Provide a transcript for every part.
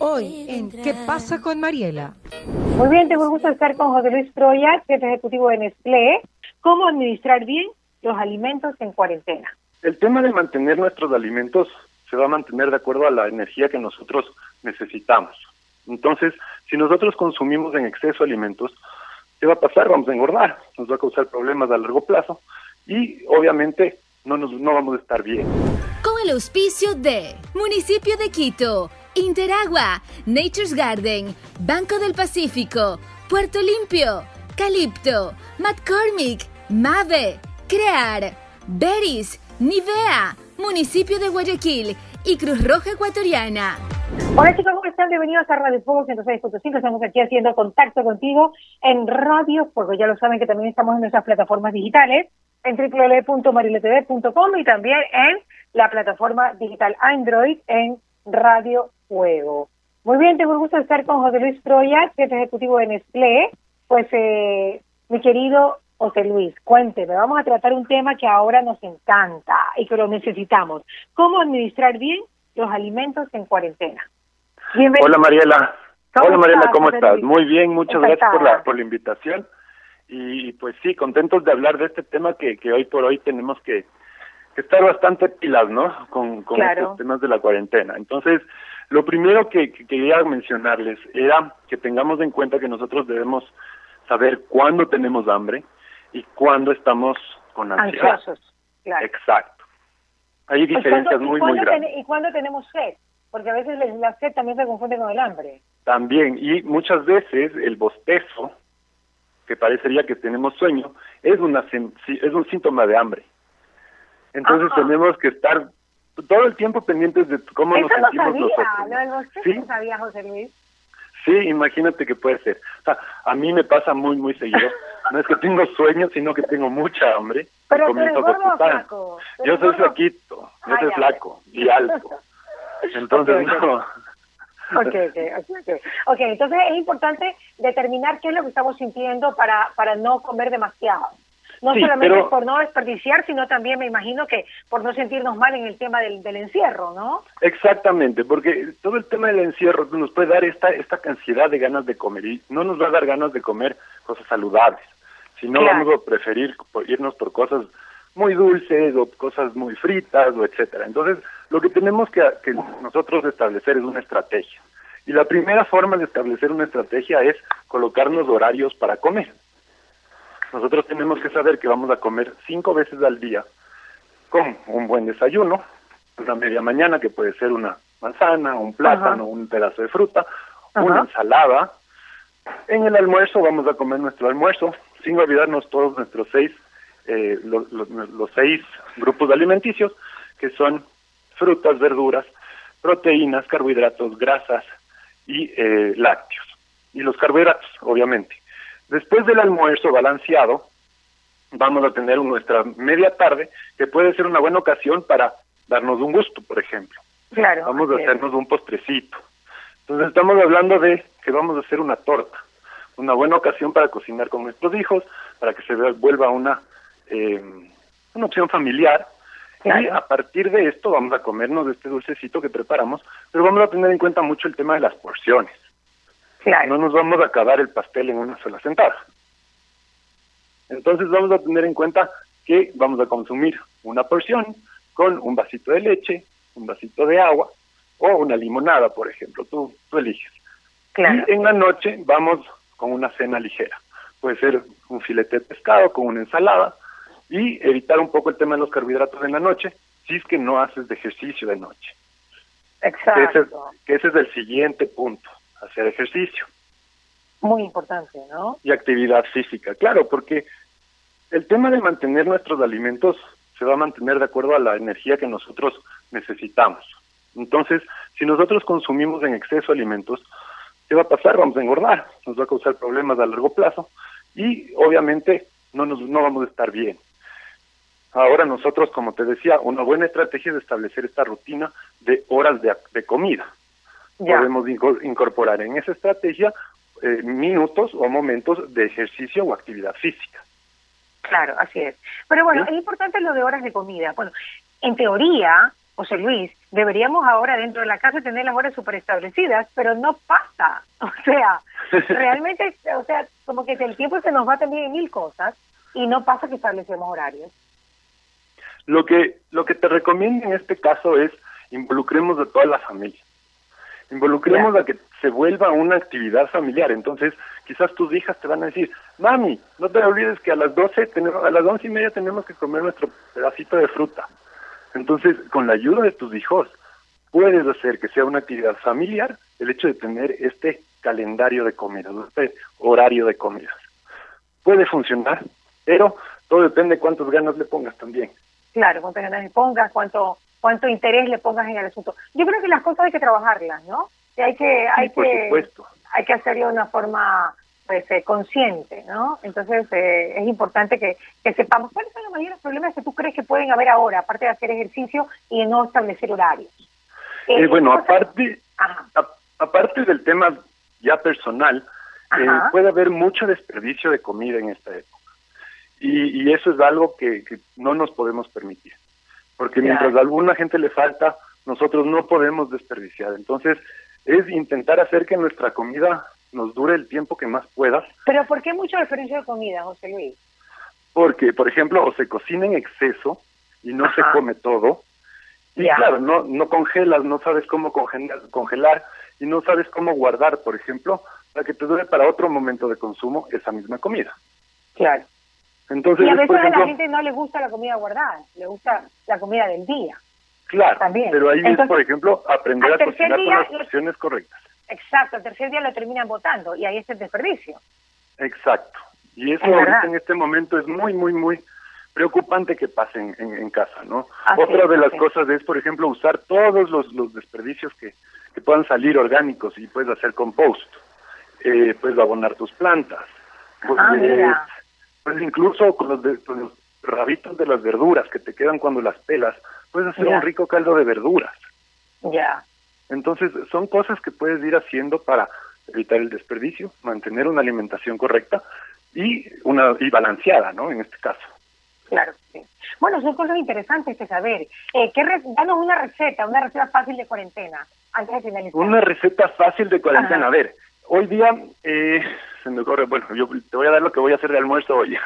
Hoy en ¿Qué pasa con Mariela? Muy bien, tengo el gusto de estar con José Luis Troya, jefe ejecutivo de Nestlé. ¿Cómo administrar bien los alimentos en cuarentena? El tema de mantener nuestros alimentos se va a mantener de acuerdo a la energía que nosotros necesitamos. Entonces, si nosotros consumimos en exceso alimentos, ¿qué va a pasar? Vamos a engordar, nos va a causar problemas a largo plazo y obviamente no, nos, no vamos a estar bien. Con el auspicio de Municipio de Quito, Interagua, Nature's Garden, Banco del Pacífico, Puerto Limpio, Calipto, McCormick, Mave, Crear, Beris, Nivea, Municipio de Guayaquil y Cruz Roja Ecuatoriana. Hola chicos, ¿cómo están? Bienvenidos a Radio Fuego 106.5. Estamos aquí haciendo contacto contigo en Radio Fuego. Ya lo saben que también estamos en nuestras plataformas digitales, en www.mariletv.com y también en la plataforma digital Android en Radio Fuego. Muy bien, tengo el gusto de estar con José Luis Troya, jefe ejecutivo de Nestlé. Pues, eh, mi querido José Luis, cuénteme, vamos a tratar un tema que ahora nos encanta y que lo necesitamos. ¿Cómo administrar bien los alimentos en cuarentena? Bienvenido. Hola Mariela. Hola Mariela, ¿cómo estás? Muy bien, muchas gracias por la, por la invitación. Y pues sí, contentos de hablar de este tema que, que hoy por hoy tenemos que, estar bastante pilas, ¿no? Con, con estos temas de la cuarentena. Entonces, lo primero que, quería mencionarles era que tengamos en cuenta que nosotros debemos saber cuándo tenemos hambre y cuándo estamos con ansiedad. Ansiosos, claro. Exacto. Hay pues, diferencias muy, muy grandes. ¿Y cuándo tenemos sed? Porque a veces la sed también se confunde con el hambre. También, y muchas veces el bostezo, que parecería que tenemos sueño, es, una, es un síntoma de hambre. Entonces tenemos que estar todo el tiempo pendientes de cómo nos sentimos nosotros. ¿Sí? sabía José Luis? Sí, imagínate que puede ser. O sea, a mí me pasa muy, muy seguido. No es que tengo sueños, sino que tengo mucha hambre. Pero comienzo a flaco. Yo soy flaquito, yo soy flaco y alto. Entonces, no. Okay, okay, okay, ok, entonces es importante determinar qué es lo que estamos sintiendo para, para no comer demasiado. No solamente por no desperdiciar, sino también me imagino que por no sentirnos mal en el tema del, del encierro, ¿no? Exactamente, porque todo el tema del encierro nos puede dar esta, esta cantidad de ganas de comer y no nos va a dar ganas de comer cosas saludables, sino vamos a preferir irnos por cosas muy dulces o cosas muy fritas o etcétera. Entonces, lo que tenemos que, que nosotros establecer es una estrategia. Y la primera forma de establecer una estrategia es colocarnos horarios para comer. Nosotros tenemos que saber que vamos a comer cinco veces al día con un buen desayuno, una media mañana que puede ser una manzana, un plátano, un pedazo de fruta, una ensalada. En el almuerzo vamos a comer nuestro almuerzo, sin olvidarnos todos nuestros seis, eh, los, los seis grupos alimenticios, que son frutas, verduras, proteínas, carbohidratos, grasas y eh, lácteos. Y los carbohidratos, obviamente. Después del almuerzo balanceado, vamos a tener nuestra media tarde, que puede ser una buena ocasión para darnos un gusto, por ejemplo. Claro. Vamos a hacernos un postrecito. Entonces estamos hablando de que vamos a hacer una torta, una buena ocasión para cocinar con nuestros hijos, para que se vuelva una, eh, una opción familiar. Y a partir de esto vamos a comernos este dulcecito que preparamos, pero vamos a tener en cuenta mucho el tema de las porciones. No nos vamos a acabar el pastel en una sola sentada. Entonces vamos a tener en cuenta que vamos a consumir una porción con un vasito de leche, un vasito de agua o una limonada, por ejemplo, tú, tú eliges. Y en la noche vamos con una cena ligera. Puede ser un filete de pescado con una ensalada y evitar un poco el tema de los carbohidratos en la noche si es que no haces de ejercicio de noche. Exacto. que ese es el siguiente punto hacer ejercicio. Muy importante, ¿no? Y actividad física, claro, porque el tema de mantener nuestros alimentos se va a mantener de acuerdo a la energía que nosotros necesitamos. Entonces, si nosotros consumimos en exceso alimentos, ¿qué va a pasar? Vamos a engordar, nos va a causar problemas a largo plazo y obviamente no, nos, no vamos a estar bien. Ahora nosotros, como te decía, una buena estrategia es establecer esta rutina de horas de, de comida podemos incorporar en esa estrategia eh, minutos o momentos de ejercicio o actividad física. Claro, así es. Pero bueno, es importante lo de horas de comida. Bueno, en teoría, José Luis, deberíamos ahora dentro de la casa tener las horas super establecidas, pero no pasa. O sea, realmente, o sea, como que el tiempo se nos va también en mil cosas y no pasa que establecemos horarios. Lo que, lo que te recomiendo en este caso es involucremos a toda la familia. Involucremos a que se vuelva una actividad familiar. Entonces, quizás tus hijas te van a decir, mami, no te olvides que a las 12, tenemos, a las once y media tenemos que comer nuestro pedacito de fruta. Entonces, con la ayuda de tus hijos, puedes hacer que sea una actividad familiar el hecho de tener este calendario de comidas, este horario de comidas. Puede funcionar, pero todo depende de cuántas ganas le pongas también. Claro, cuántas ganas le pongas, cuánto cuánto interés le pongas en el asunto. Yo creo que las cosas hay que trabajarlas, ¿no? Y hay que hay que hay que hacerlo de una forma pues eh, consciente, ¿no? Entonces eh, es importante que, sepamos cuáles son los mayores problemas que tú crees que pueden haber ahora, aparte de hacer ejercicio y de no establecer horarios. Eh, bueno, aparte, aparte del tema ya personal, puede haber mucho desperdicio de comida en esta época. Y, eso es algo que, no nos podemos permitir. Porque mientras a alguna gente le falta, nosotros no podemos desperdiciar. Entonces, es intentar hacer que nuestra comida nos dure el tiempo que más pueda. ¿Pero por qué mucho diferencia de comida, José Luis? Porque, por ejemplo, o se cocina en exceso y no se come todo. Y claro, no, no congelas, no sabes cómo congelar, congelar y no sabes cómo guardar, por ejemplo, para que te dure para otro momento de consumo esa misma comida. Clal Entonces, y a veces a la gente no le gusta la comida guardada, le gusta la comida del día. Claro, También. pero ahí es, por ejemplo, aprender a cocinar con las porciones correctas. Exacto, el tercer día lo terminan votando y ahí es el desperdicio. Exacto. Y eso ahorita en este momento es muy, muy, muy preocupante que pasen en, casa, ¿no? Otra de las cosas es, por ejemplo, usar todos los, los desperdicios que, que puedan salir orgánicos y puedes hacer compost, eh, puedes abonar tus plantas, ah, pues, incluso con los, los rabitos de las verduras que te quedan cuando las pelas, puedes hacer un rico caldo de verduras. Ya. Entonces, son cosas que puedes ir haciendo para evitar el desperdicio, mantener una alimentación correcta y una y balanceada, ¿no? En este caso. Claro, sí. Bueno, son cosas interesantes de saber. Eh, ¿qué danos una receta, una receta fácil de cuarentena, antes de finalizar. Una receta fácil de cuarentena. A ver, hoy día, eh, se me ocurre, bueno, yo te voy a dar lo que voy a hacer de almuerzo hoy.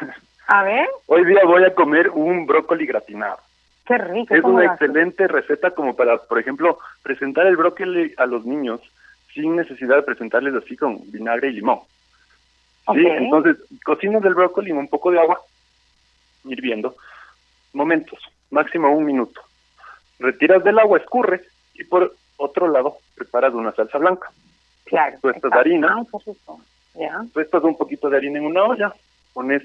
A ver. Hoy día voy a comer un brócoli gratinado. Qué rico. Es una excelente receta como para, por ejemplo, presentar el brócoli a los niños sin necesidad de presentarles así con vinagre y limón. Sí, entonces cocinas el brócoli en un poco de agua, hirviendo, momentos, máximo un minuto. Retiras del agua, escurres y por otro lado preparas una salsa blanca. Claro. Tuestas de harina. Ya. Tuestas un poquito de harina en una olla, pones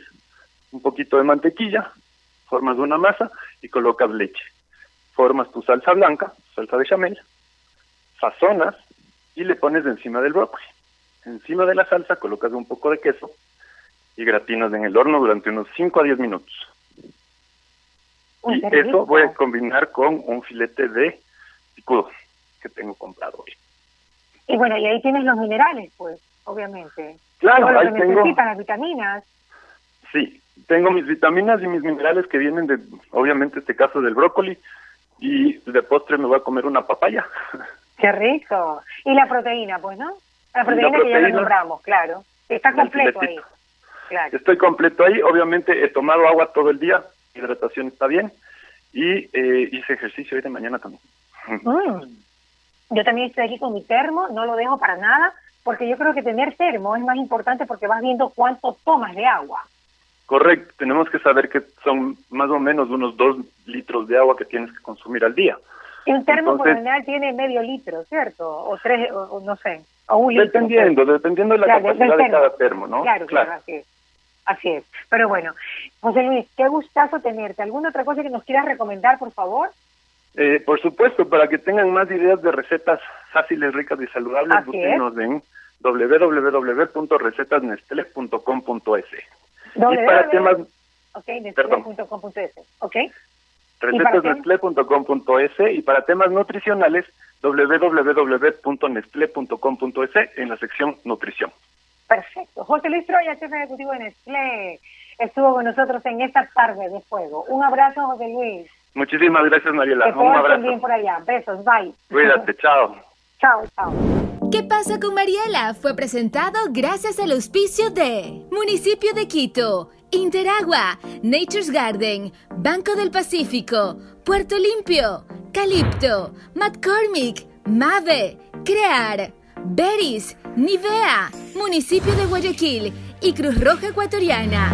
un poquito de mantequilla, formas una masa y colocas leche. Formas tu salsa blanca, salsa de chamel, sazonas y le pones encima del brócoli. Encima de la salsa colocas un poco de queso y gratinas en el horno durante unos 5 a 10 minutos. y eso voy a combinar con un filete de picudo que tengo comprado hoy. Y bueno, y ahí tienes los minerales, pues, obviamente. Claro, ahí tengo... las vitaminas. Sí, tengo mis vitaminas y mis minerales que vienen de, obviamente, este caso del brócoli. Y de postre me voy a comer una papaya. Qué rico. Y la proteína, pues, ¿no? La proteína, que ya la nombramos, claro. Está completo ahí. Claro. Estoy completo ahí. Obviamente he tomado agua todo el día. Hidratación está bien. Y eh, hice ejercicio hoy de mañana también. Mm. Yo también estoy aquí con mi termo. No lo dejo para nada. Porque yo creo que tener termo es más importante porque vas viendo cuánto tomas de agua. Correcto, tenemos que saber que son más o menos unos dos litros de agua que tienes que consumir al día. Un termo por general tiene medio litro, ¿cierto? O tres, o, no sé, o un litro. Dependiendo, dependiendo de la capacidad de cada termo, ¿no? Claro, claro, así es. Así es. Pero bueno, José Luis, qué gustazo tenerte. ¿Alguna otra cosa que nos quieras recomendar, por favor? Eh, por supuesto, para que tengan más ideas de recetas fáciles, ricas y saludables, búsquenos en www.recetasnestle.com.es. Y para temas... Ok, nestle.com.es. Ok. Recetasnestle.com.es y para temas nutricionales www.nestle.com.es en la sección nutrición. Perfecto. José Luis Troya, jefe ejecutivo de Nestlé, estuvo con nosotros en esta tarde de fuego. Un abrazo, José Luis. Muchísimas gracias, Mariela. Que Un abrazo. bien por allá. Besos, bye. Cuídate, chao. chao, chao. ¿Qué pasa con Mariela? Fue presentado gracias al auspicio de Municipio de Quito, Interagua, Nature's Garden, Banco del Pacífico, Puerto Limpio, Calipto, McCormick, Mave, Crear, Beris, Nivea, Municipio de Guayaquil y Cruz Roja Ecuatoriana.